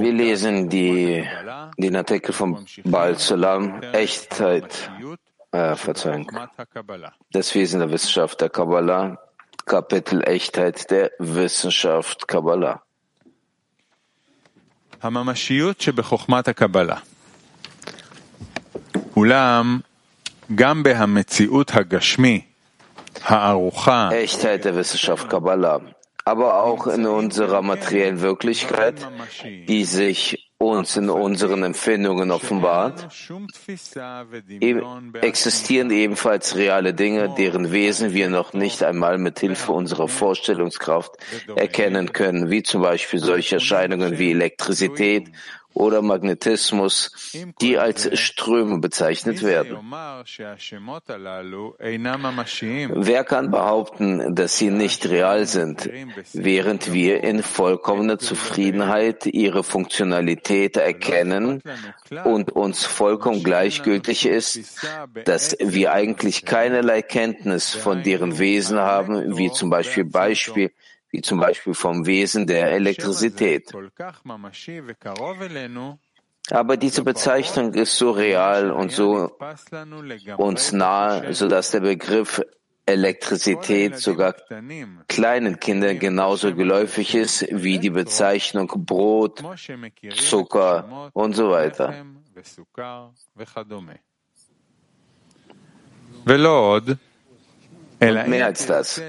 Wir lesen die, den Artikel von Baal Sulam, Echtheit, äh, Verzeihung, das Wesen der Wissenschaft der Kabbalah, Kapitel Echtheit der Wissenschaft Kabbalah. הממשיות שבחוכמת הקבלה. אולם גם בהמציאות הגשמי, הערוכה, Echtheit der Wissenschaft Kabbalah, aber auch in unserer materiellen Wirklichkeit, die sich uns in unseren Empfindungen offenbart, existieren ebenfalls reale Dinge, deren Wesen wir noch nicht einmal mit Hilfe unserer Vorstellungskraft erkennen können, wie zum Beispiel solche Erscheinungen wie Elektrizität oder Magnetismus, die als Ströme bezeichnet werden. Wer kann behaupten, dass sie nicht real sind, während wir in vollkommener Zufriedenheit ihre Funktionalität erkennen und uns vollkommen gleichgültig ist, dass wir eigentlich keinerlei Kenntnis von deren Wesen haben, wie zum Beispiel Beispiel wie zum Beispiel vom Wesen der Elektrizität. Aber diese Bezeichnung ist so real und so uns nahe, sodass der Begriff Elektrizität sogar kleinen Kindern genauso geläufig ist wie die Bezeichnung Brot, Zucker und so weiter. Und mehr als das.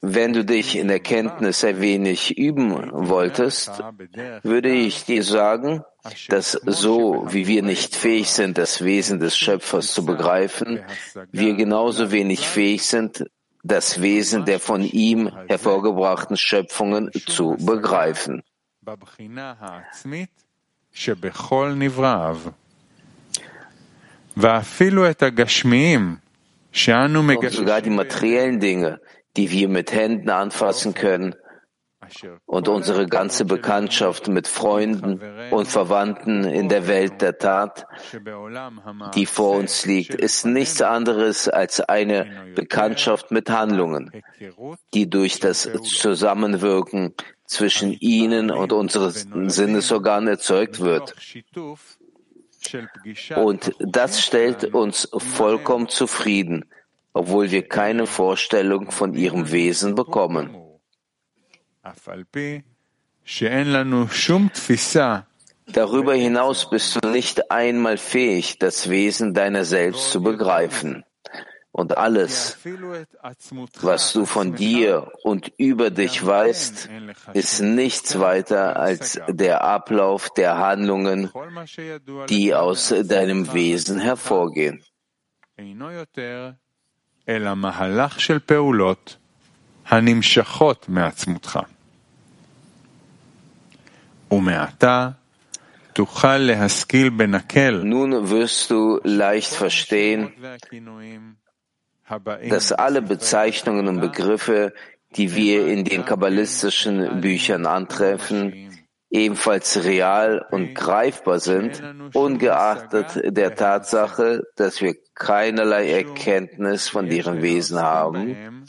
Wenn du dich in Erkenntnis ein wenig üben wolltest, würde ich dir sagen, dass so wie wir nicht fähig sind, das Wesen des Schöpfers zu begreifen, wir genauso wenig fähig sind, das Wesen der von ihm hervorgebrachten Schöpfungen zu begreifen. ואפילו את הגשמיים und sogar die materiellen Dinge, die wir mit Händen anfassen können, und unsere ganze Bekanntschaft mit Freunden und Verwandten in der Welt der Tat, die vor uns liegt, ist nichts anderes als eine Bekanntschaft mit Handlungen, die durch das Zusammenwirken zwischen ihnen und unseren Sinnesorganen erzeugt wird. Und das stellt uns vollkommen zufrieden, obwohl wir keine Vorstellung von ihrem Wesen bekommen. Darüber hinaus bist du nicht einmal fähig, das Wesen deiner selbst zu begreifen Und alles, was du von dir und über dich weißt, ist nichts weiter als der Ablauf der Handlungen, die aus deinem Wesen hervorgehen. אלא מהלך של פעולות הנמשכות מעצמותך. ומעתה תוכל להשכיל בנקל. Nun wirst du leicht verstehen, dass alle Bezeichnungen und Begriffe, die wir in den kabbalistischen Büchern antreffen, ebenfalls real und greifbar sind, ungeachtet der Tatsache, dass wir keinerlei Erkenntnis von deren Wesen haben,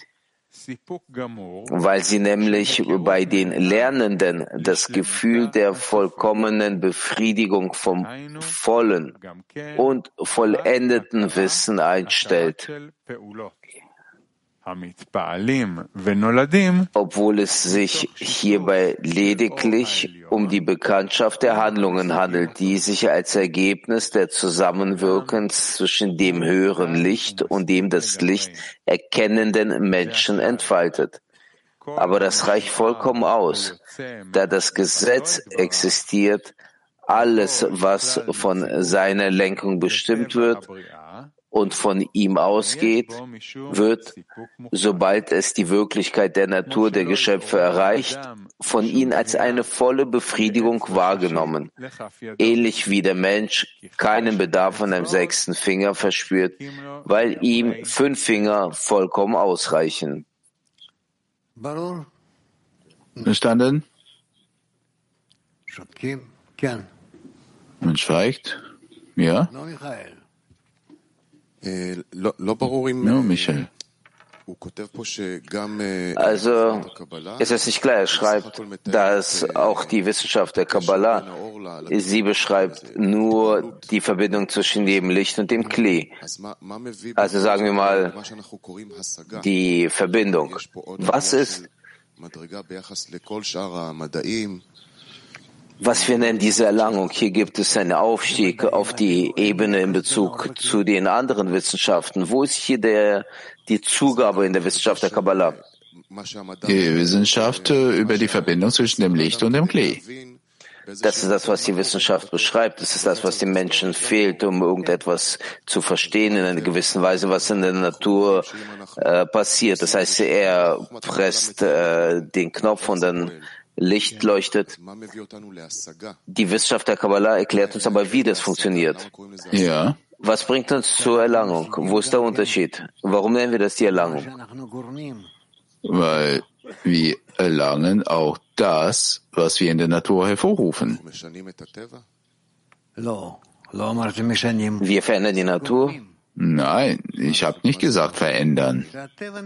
weil sie nämlich bei den Lernenden das Gefühl der vollkommenen Befriedigung vom vollen und vollendeten Wissen einstellt. Obwohl es sich hierbei lediglich um die Bekanntschaft der Handlungen handelt, die sich als Ergebnis der Zusammenwirkens zwischen dem höheren Licht und dem das Licht erkennenden Menschen entfaltet. Aber das reicht vollkommen aus, da das Gesetz existiert, alles, was von seiner Lenkung bestimmt wird, und von ihm ausgeht, wird, sobald es die Wirklichkeit der Natur der Geschöpfe erreicht, von ihnen als eine volle Befriedigung wahrgenommen, ähnlich wie der Mensch keinen Bedarf an einem sechsten Finger verspürt, weil ihm fünf Finger vollkommen ausreichen. Verstanden? Man schweigt. Ja? No, Michael. Also ist es nicht klar. Er schreibt, dass auch die Wissenschaft der Kabbalah, sie beschreibt nur die Verbindung zwischen dem Licht und dem Kli. Also sagen wir mal die Verbindung. Was ist was wir nennen diese Erlangung. Hier gibt es einen Aufstieg auf die Ebene in Bezug zu den anderen Wissenschaften. Wo ist hier der, die Zugabe in der Wissenschaft der Kabbalah? Die Wissenschaft äh, über die Verbindung zwischen dem Licht und dem Klee. Das ist das, was die Wissenschaft beschreibt. Das ist das, was dem Menschen fehlt, um irgendetwas zu verstehen in einer gewissen Weise, was in der Natur äh, passiert. Das heißt, er presst äh, den Knopf und dann Licht leuchtet. Die Wissenschaft der Kabbalah erklärt uns aber, wie das funktioniert. Ja. Was bringt uns zur Erlangung? Wo ist der Unterschied? Warum nennen wir das die Erlangung? Weil wir erlangen auch das, was wir in der Natur hervorrufen. Wir verändern die Natur? Nein, ich habe nicht gesagt verändern.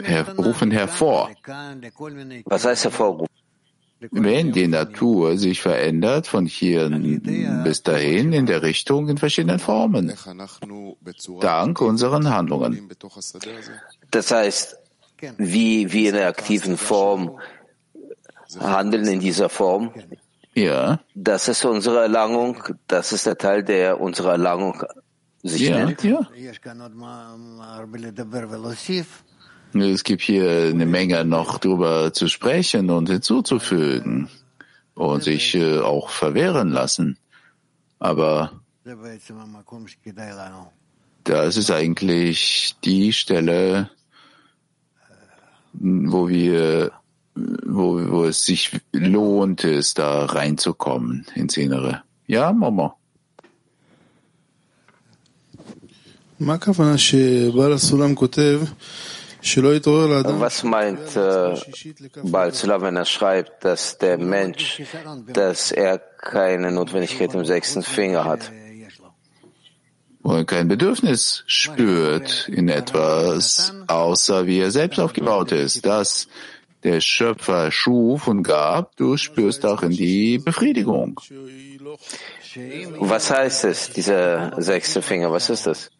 Herrufen hervor. Was heißt hervorrufen? Wenn die Natur sich verändert von hier bis dahin in der Richtung in verschiedenen Formen, dank unseren Handlungen. Das heißt, wie wir in der aktiven Form handeln in dieser Form, ja. das ist unsere Erlangung, das ist der Teil, der unsere Erlangung sich ja, nennt. Ja. Es gibt hier eine Menge noch drüber zu sprechen und hinzuzufügen und sich äh, auch verwehren lassen. Aber das ist eigentlich die Stelle, wo wir, wo, wo es sich lohnt, ist, da reinzukommen ins Innere. Ja, Mama. מה הכוונה שבעל הסולם כותב was meint äh, Balzula, wenn er schreibt, dass der Mensch, dass er keine Notwendigkeit im sechsten Finger hat? Wo er kein Bedürfnis spürt in etwas, außer wie er selbst aufgebaut ist. Das der Schöpfer schuf und gab, du spürst auch in die Befriedigung. Was heißt es, dieser sechste Finger? Was ist das?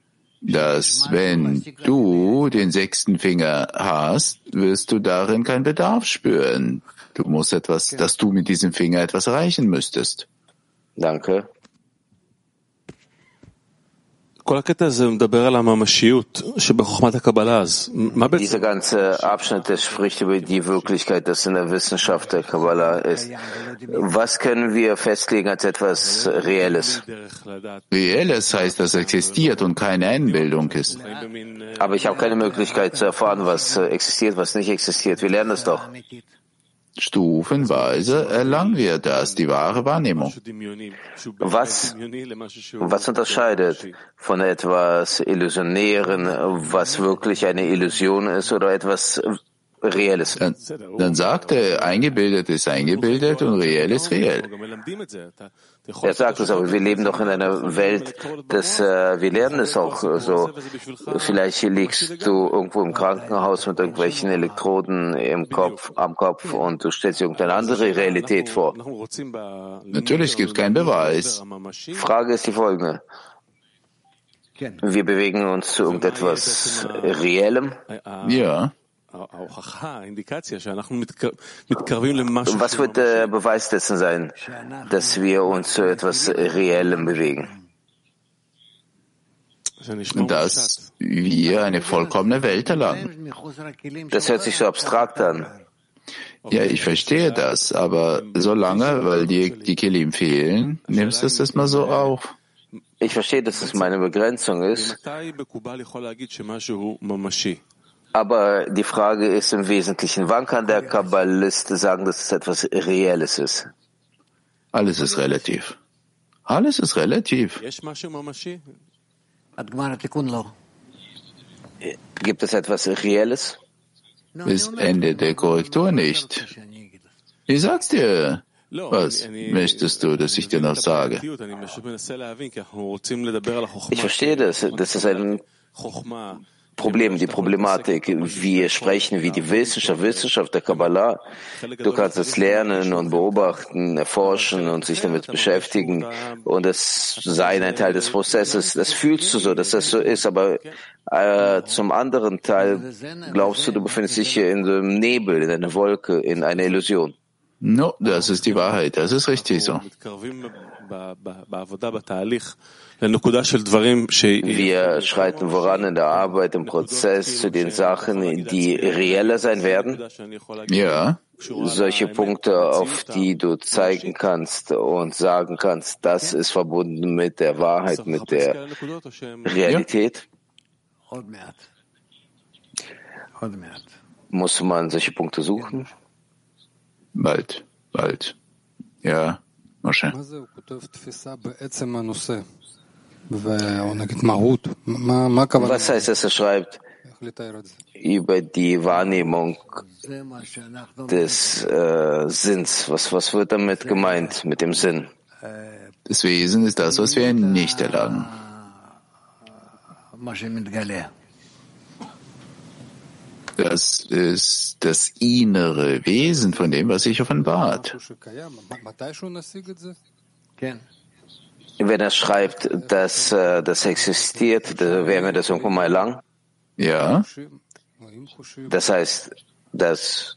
Dass wenn du den sechsten Finger hast, wirst du darin keinen Bedarf spüren. Du musst etwas, dass du mit diesem Finger etwas erreichen müsstest. Danke. Dieser ganze Abschnitt, der spricht über die Wirklichkeit, das in der Wissenschaft der Kabbalah ist. Was können wir festlegen als etwas Reelles? Reelles heißt, dass es existiert und keine Einbildung ist. Aber ich habe keine Möglichkeit zu erfahren, was existiert, was nicht existiert. Wir lernen es doch. Stufenweise erlangen wir das, die wahre Wahrnehmung. Was, was unterscheidet von etwas Illusionären, was wirklich eine Illusion ist, oder etwas Reelles? Dann, dann sagt er, eingebildet ist eingebildet und reell ist reell. Er sagt es aber, wir leben doch in einer Welt, dass äh, wir lernen es auch so. Vielleicht liegst du irgendwo im Krankenhaus mit irgendwelchen Elektroden im Kopf, am Kopf und du stellst dir irgendeine andere Realität vor. Natürlich gibt es keinen Beweis. Frage ist die folgende. Wir bewegen uns zu irgendetwas Reellem. Ja. Was wird der Beweis dessen sein, dass wir uns zu etwas Reellem bewegen? Dass wir eine vollkommene Welt erlangen. Das hört sich so abstrakt an. Ja, ich verstehe das, aber solange, weil dir die Kelim fehlen, nimmst du es mal so auf. Ich verstehe, dass es meine Begrenzung ist. Aber die Frage ist im Wesentlichen, wann kann der Kabbalist sagen, dass es etwas Reelles ist? Alles ist relativ. Alles ist relativ. Gibt es etwas Reelles? Bis Ende der Korrektur nicht. Ich sag's dir. Was möchtest du, dass ich dir noch sage? Ich verstehe das. Das ist ein Problem, die Problematik. Wir sprechen wie die Wissenschaft, Wissenschaft der Kabbalah. Du kannst es lernen und beobachten, erforschen und sich damit beschäftigen und es sein ein Teil des Prozesses. Das fühlst du so, dass das so ist, aber äh, zum anderen Teil glaubst du, du befindest dich hier in einem Nebel, in einer Wolke, in einer Illusion. No, das ist die Wahrheit. Das ist richtig so. Wir schreiten voran in der Arbeit, im Prozess zu den Sachen, die reeller sein werden. Ja. Solche Punkte, auf die du zeigen kannst und sagen kannst, das ist verbunden mit der Wahrheit, mit der Realität. Muss man solche Punkte suchen? Bald, bald. Ja, Moshe. Was heißt es, er schreibt über die Wahrnehmung des äh, Sinns? Was, was wird damit gemeint, mit dem Sinn? Das Wesen ist das, was wir nicht erlangen. Das ist das innere Wesen von dem, was sich offenbart. Wenn er schreibt, dass äh, das existiert, dann werden wir das irgendwann mal erlangen. Ja, Das heißt, dass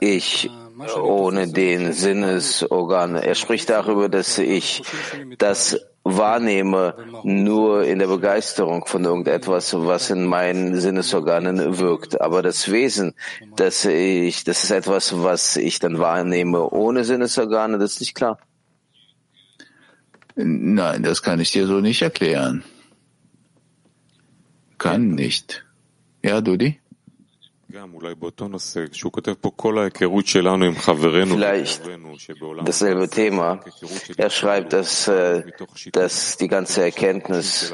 ich ohne den Sinnesorgan, er spricht darüber, dass ich das wahrnehme nur in der Begeisterung von irgendetwas, was in meinen Sinnesorganen wirkt. Aber das Wesen, dass ich, das ist etwas, was ich dann wahrnehme ohne Sinnesorgane, das ist nicht klar. Nein, das kann ich dir so nicht erklären. Kann nicht. Ja, Dudi? Vielleicht dasselbe Thema. Er schreibt, dass, äh, dass die ganze Erkenntnis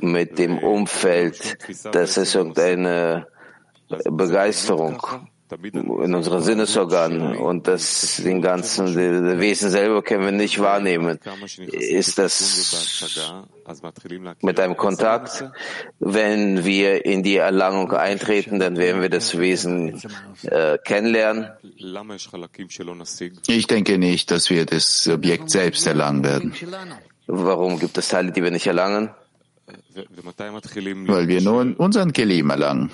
mit dem Umfeld, dass es irgendeine Begeisterung in unseren Sinnesorganen und das den ganzen das Wesen selber können wir nicht wahrnehmen. Ist das mit einem Kontakt? Wenn wir in die Erlangung eintreten, dann werden wir das Wesen äh, kennenlernen. Ich denke nicht, dass wir das Objekt selbst erlangen werden, Warum gibt es Teile, die wir nicht erlangen? weil wir nur unseren Kelim erlangen.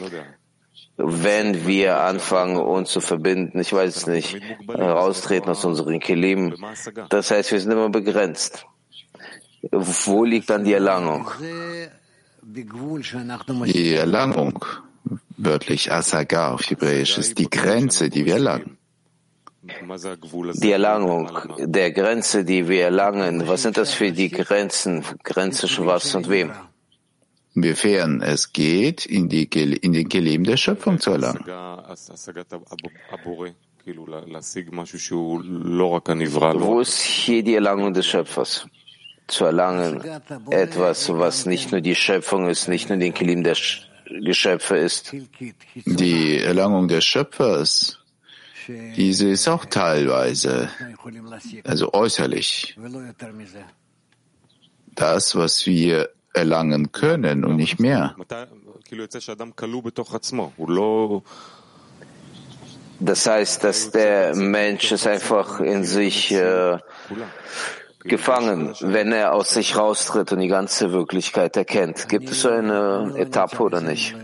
Wenn wir anfangen, uns zu verbinden, ich weiß es nicht, raustreten aus unseren Kelim, das heißt, wir sind immer begrenzt. Wo liegt dann die Erlangung? Die Erlangung, wörtlich Asaga auf Hebräisch, ist die Grenze, die wir erlangen. Die Erlangung der Grenze, die wir erlangen, was sind das für die Grenzen? Grenze zwischen was und wem? Inwiefern es geht, in, die, in den Kelim der Schöpfung zu erlangen. Wo ist hier die Erlangung des Schöpfers? Zu erlangen etwas, was nicht nur die Schöpfung ist, nicht nur den Kelim der Sch- Geschöpfe ist. Die Erlangung des Schöpfers, diese ist auch teilweise, also äußerlich, das, was wir erlangen können und nicht mehr. Das heißt, dass der Mensch ist einfach in sich äh, gefangen, wenn er aus sich raustritt und die ganze Wirklichkeit erkennt. Gibt es so eine Etappe oder nicht?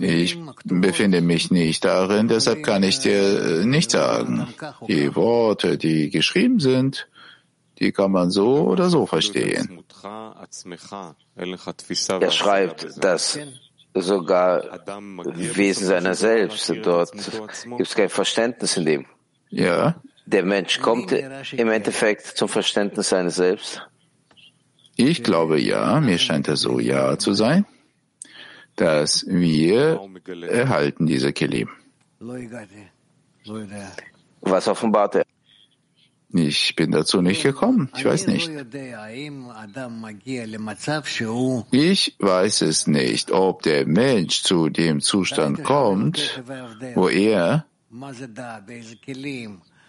Ich befinde mich nicht darin, deshalb kann ich dir äh, nicht sagen. Die Worte, die geschrieben sind, die kann man so oder so verstehen. Er schreibt, dass sogar Wesen seiner selbst, dort gibt es kein Verständnis in dem. Ja, Der Mensch kommt im Endeffekt zum Verständnis seines Selbst. ich glaube ja, mir scheint es so ja zu sein, dass wir erhalten diese Kelim. Was offenbart er? Ich bin dazu nicht gekommen. Ich weiß nicht. Ich weiß es nicht, ob der Mensch zu dem Zustand kommt, wo er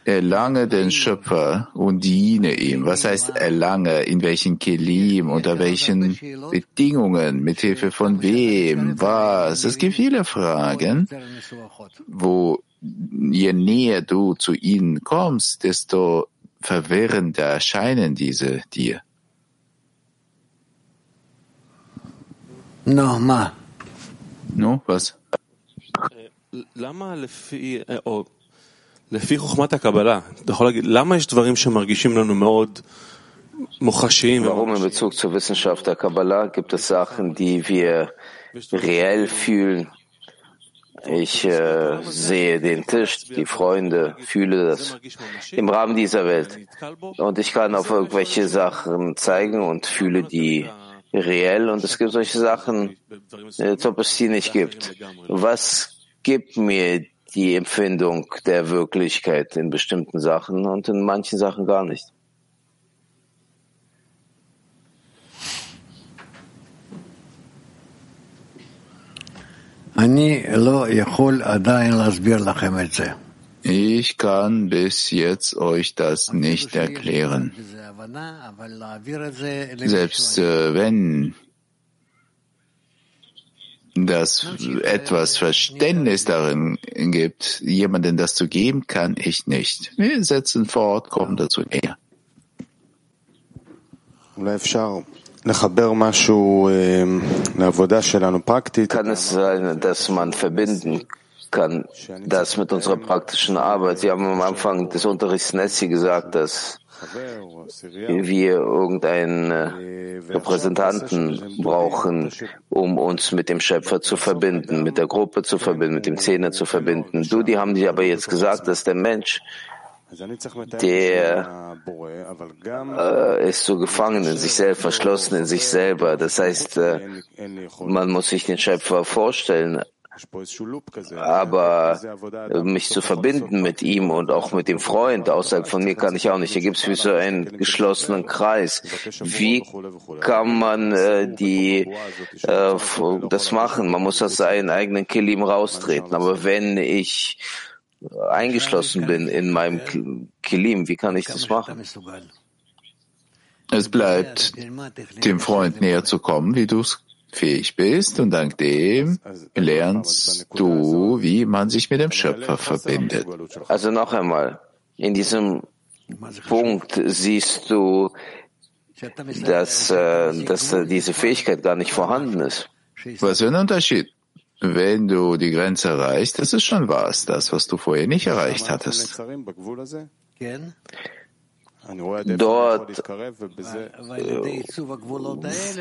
erlange den Schöpfer und diene ihm. Was heißt erlange? In welchen Kelim? Unter welchen Bedingungen? Mit Hilfe von wem? Was? Es gibt viele Fragen, wo je näher du zu ihnen kommst, desto verwirrender erscheinen diese dir. No, ma. No, was? למה לפי, או לפי חוכמת הקבלה, אתה יכול להגיד, למה יש דברים שמרגישים לנו מאוד מוחשיים? Warum in Bezug zur Wissenschaft der Kabbalah gibt es Sachen, die wir reell fühlen? ich äh, sehe den Tisch, die Freunde, fühle das im Rahmen dieser Welt. Und ich kann auf irgendwelche Sachen zeigen und fühle die reell. Und es gibt solche Sachen, als ob es sie nicht gibt. Was gibt mir die Empfindung der Wirklichkeit in bestimmten Sachen und in manchen Sachen gar nicht? Ich kann bis jetzt euch das nicht erklären. Selbst äh, wenn das etwas Verständnis darin gibt, jemanden das zu geben, kann ich nicht. Wir setzen fort, kommen dazu näher. Kann es sein, dass man verbinden kann, das mit unserer praktischen Arbeit? Sie haben am Anfang des Unterrichts Nessi gesagt, dass wir irgendeinen Repräsentanten brauchen, um uns mit dem Schöpfer zu verbinden, mit der Gruppe zu verbinden, mit dem Zehner zu verbinden. Du, die haben dir aber jetzt gesagt, dass der Mensch, der äh, ist so gefangen in sich selbst, verschlossen in sich selber. Das heißt, äh, man muss sich den Schöpfer vorstellen, aber mich zu verbinden mit ihm und auch mit dem Freund außerhalb von mir kann ich auch nicht. Hier gibt es wie so einen geschlossenen Kreis. Wie kann man äh, die, äh, das machen? Man muss aus seinen eigenen Kilim raustreten. Aber wenn ich eingeschlossen bin in meinem Kilim, wie kann ich das machen? Es bleibt, dem Freund näher zu kommen, wie du es fähig bist und dank dem lernst du, wie man sich mit dem Schöpfer verbindet. Also noch einmal, in diesem Punkt siehst du, dass, äh, dass diese Fähigkeit gar nicht vorhanden ist. Was für ein Unterschied? Wenn du die Grenze erreichst, das ist schon was, das, was du vorher nicht erreicht hattest. Dort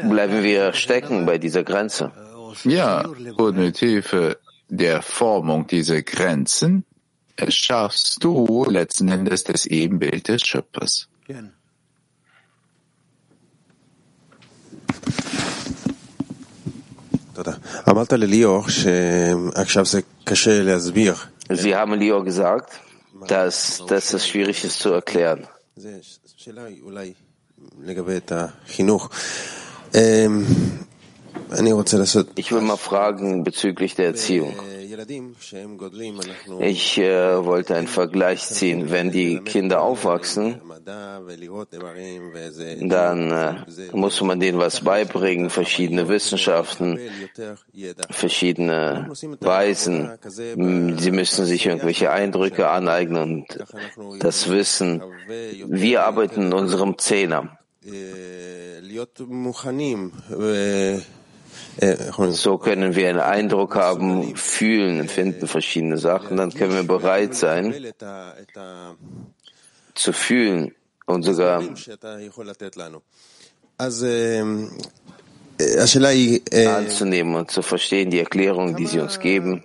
bleiben wir stecken bei dieser Grenze. Ja, und mit Hilfe der Formung dieser Grenzen erschaffst du letzten Endes das Ebenbild des Schöpfers. Sie haben Lior gesagt, dass, dass es schwierig ist zu erklären. Ich will mal fragen bezüglich der Erziehung. Ich äh, wollte einen Vergleich ziehen. Wenn die Kinder aufwachsen, dann äh, muss man denen was beibringen, verschiedene Wissenschaften, verschiedene Weisen. Sie müssen sich irgendwelche Eindrücke aneignen und das Wissen. Wir arbeiten in unserem Zehner. So können wir einen Eindruck haben, fühlen, empfinden verschiedene Sachen, dann können wir bereit sein zu fühlen und sogar anzunehmen und zu verstehen die Erklärung, die sie uns geben.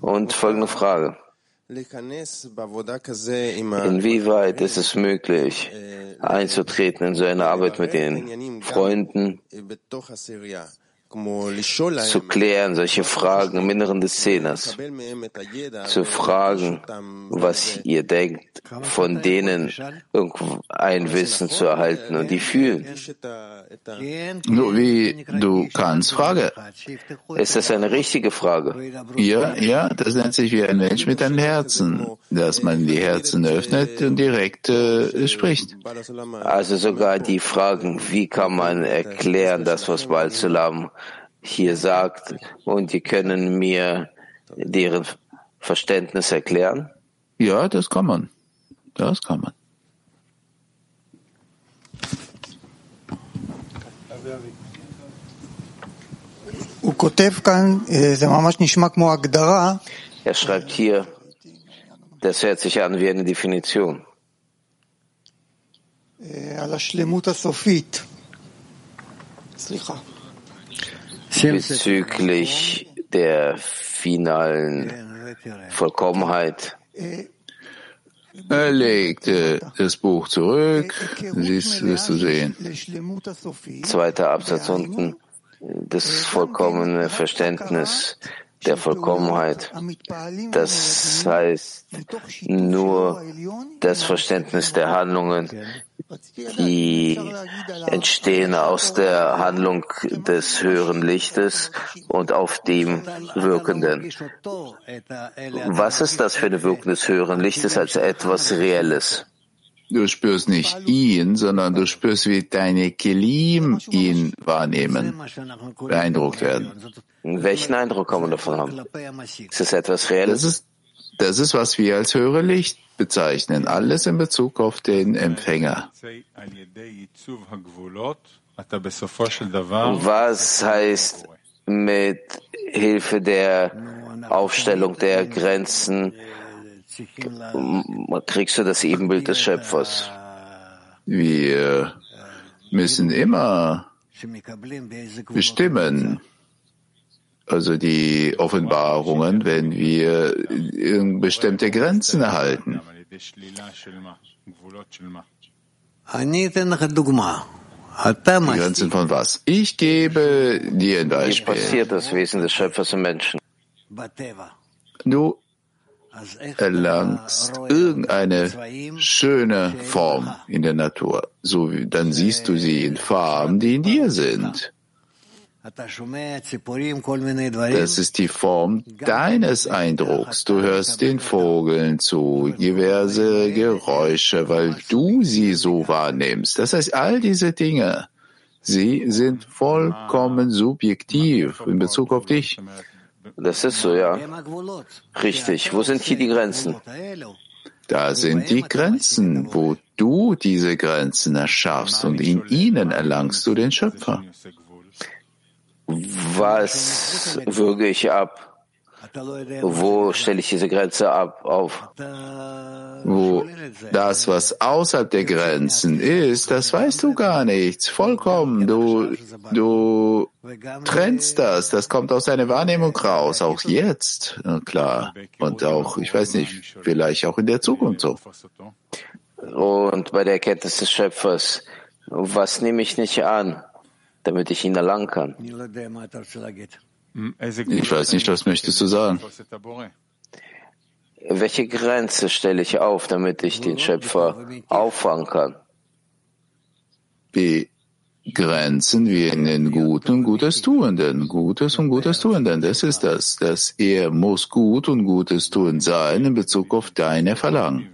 Und folgende Frage. Inwieweit ist es möglich, einzutreten in so eine Arbeit mit den Freunden zu klären, solche Fragen im Inneren des Zehners, zu fragen, was ihr denkt, von denen ein Wissen zu erhalten und die fühlen. Nur wie du kannst, Frage. Ist das eine richtige Frage? Ja, ja, das nennt sich wie ein Mensch mit einem Herzen, dass man die Herzen öffnet und direkt äh, spricht. Also sogar die Fragen, wie kann man erklären, das, was Baal Sulam hier sagt, und die können mir deren Verständnis erklären? Ja, das kann man. Das kann man. Er schreibt hier, das hört sich an wie eine Definition. Bezüglich der finalen Vollkommenheit. Er legte das Buch zurück, siehst, wirst du sehen. Zweiter Absatz unten, das vollkommene Verständnis der Vollkommenheit. Das heißt nur das Verständnis der Handlungen, die entstehen aus der Handlung des höheren Lichtes und auf dem Wirkenden. Was ist das für eine Wirkung des höheren Lichtes als etwas Reelles? Du spürst nicht ihn, sondern du spürst, wie deine Kelim ihn wahrnehmen, beeindruckt werden. Welchen Eindruck kann man davon haben? Ist es etwas Reelles? Das ist, das ist, was wir als höhere Licht bezeichnen. Alles in Bezug auf den Empfänger. Was heißt mit Hilfe der Aufstellung der Grenzen kriegst du das Ebenbild des Schöpfers? Wir müssen immer bestimmen, also die Offenbarungen, wenn wir bestimmte Grenzen erhalten. Die Grenzen von was? Ich gebe dir ein Beispiel. Wie passiert das Wesen des Schöpfers im Menschen? Du erlangst irgendeine schöne Form in der Natur. So, dann siehst du sie in Farben, die in dir sind. Das ist die Form deines Eindrucks. Du hörst den Vogeln zu, diverse Geräusche, weil du sie so wahrnimmst. Das heißt, all diese Dinge, sie sind vollkommen subjektiv in Bezug auf dich. Das ist so, ja. Richtig. Wo sind hier die Grenzen? Da sind die Grenzen, wo du diese Grenzen erschaffst und in ihnen erlangst du den Schöpfer. Was würge ich ab? Wo stelle ich diese Grenze ab auf? Wo das, was außerhalb der Grenzen ist, das weißt du gar nichts. Vollkommen. Du, du trennst das. Das kommt aus deiner Wahrnehmung raus. Auch jetzt. Klar. Und auch, ich weiß nicht, vielleicht auch in der Zukunft so. Und bei der Erkenntnis des Schöpfers, was nehme ich nicht an? Damit ich ihn erlangen kann. Ich weiß nicht, was möchtest du sagen? Welche Grenze stelle ich auf, damit ich den Schöpfer auffangen kann? Die Grenzen wie in den Guten und Gutes Tuenden. Gutes und Gutes Tuenden, das ist das. Dass er muss gut und Gutes tun sein in Bezug auf deine Verlangen.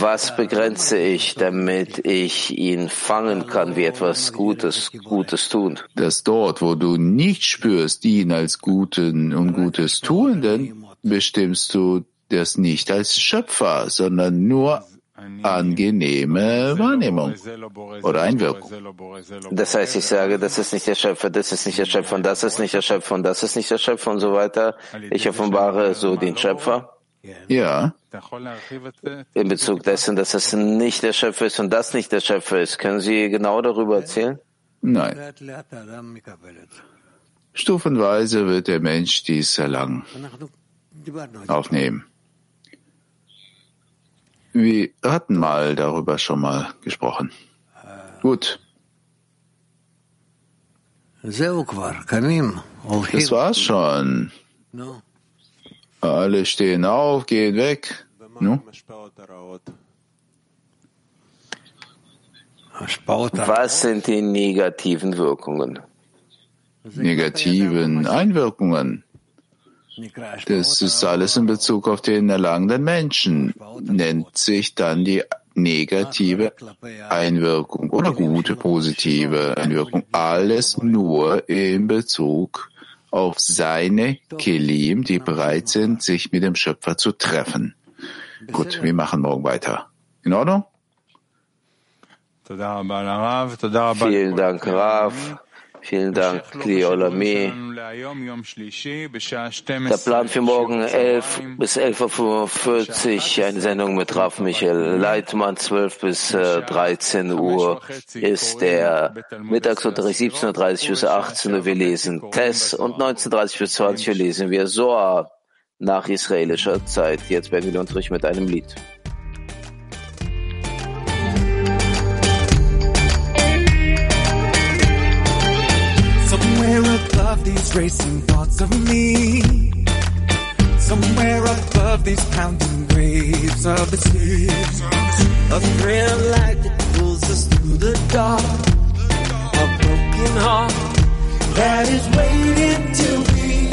Was begrenze ich, damit ich ihn fangen kann, wie etwas Gutes, Gutes tun? Dass dort, wo du nicht spürst, ihn als Guten und Gutes Tuenden, bestimmst du das nicht als Schöpfer, sondern nur angenehme Wahrnehmung oder Einwirkung. Das heißt, ich sage, das ist nicht der Schöpfer, das ist nicht der Schöpfer, und das ist nicht der Schöpfer, und das ist nicht der Schöpfer und so weiter. Ich offenbare so den Schöpfer. Ja. In Bezug dessen, dass es nicht der Schöpfer ist und das nicht der Schöpfer ist. Können Sie genau darüber erzählen? Nein. Stufenweise wird der Mensch dies erlangen, aufnehmen. Wir hatten mal darüber schon mal gesprochen. Gut. Das war's schon. Alle stehen auf, gehen weg. No? Was sind die negativen Wirkungen? Negativen Einwirkungen. Das ist alles in Bezug auf den erlangenden Menschen, nennt sich dann die negative Einwirkung oder gute positive Einwirkung. Alles nur in Bezug auf seine Kelim, die bereit sind, sich mit dem Schöpfer zu treffen. Gut, wir machen morgen weiter. In Ordnung? Vielen Dank, Rav. Vielen Dank, Kliolami. Der Plan für morgen 11 bis 11.45 Uhr, eine Sendung mit Rav Michael Leitmann, 12 bis 13 Uhr ist der Mittagsunterricht, 17.30 bis 18 Uhr, wir lesen Tess und 19.30 bis 20 Uhr. Lesen wir Soa nach israelischer Zeit. Jetzt werden wir Unterricht mit einem Lied. These racing thoughts of me. Somewhere above these pounding waves of the sea. A thrill light that pulls us through the dark. A broken heart that is waiting to be.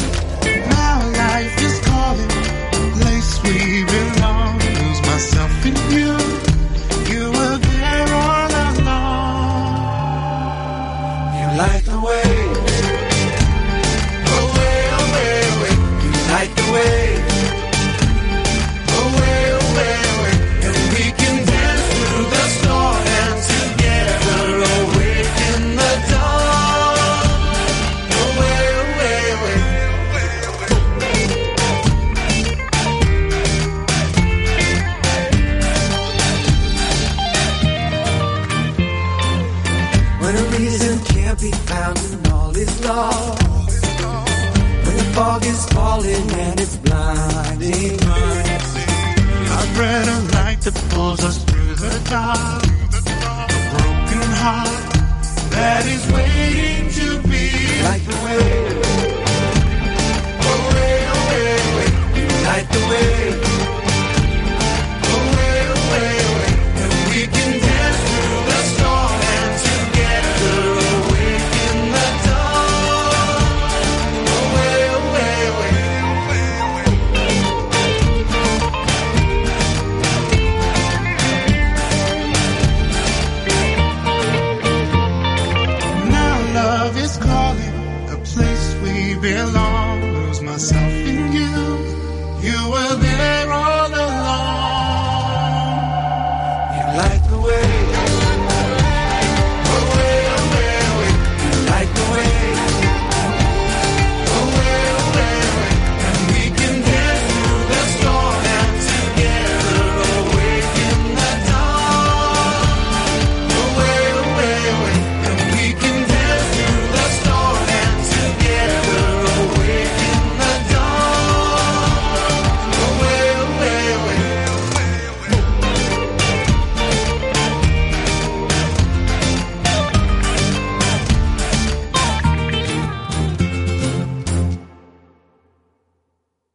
Now life is calling, place we belong. Lose myself in. You belong, lose myself.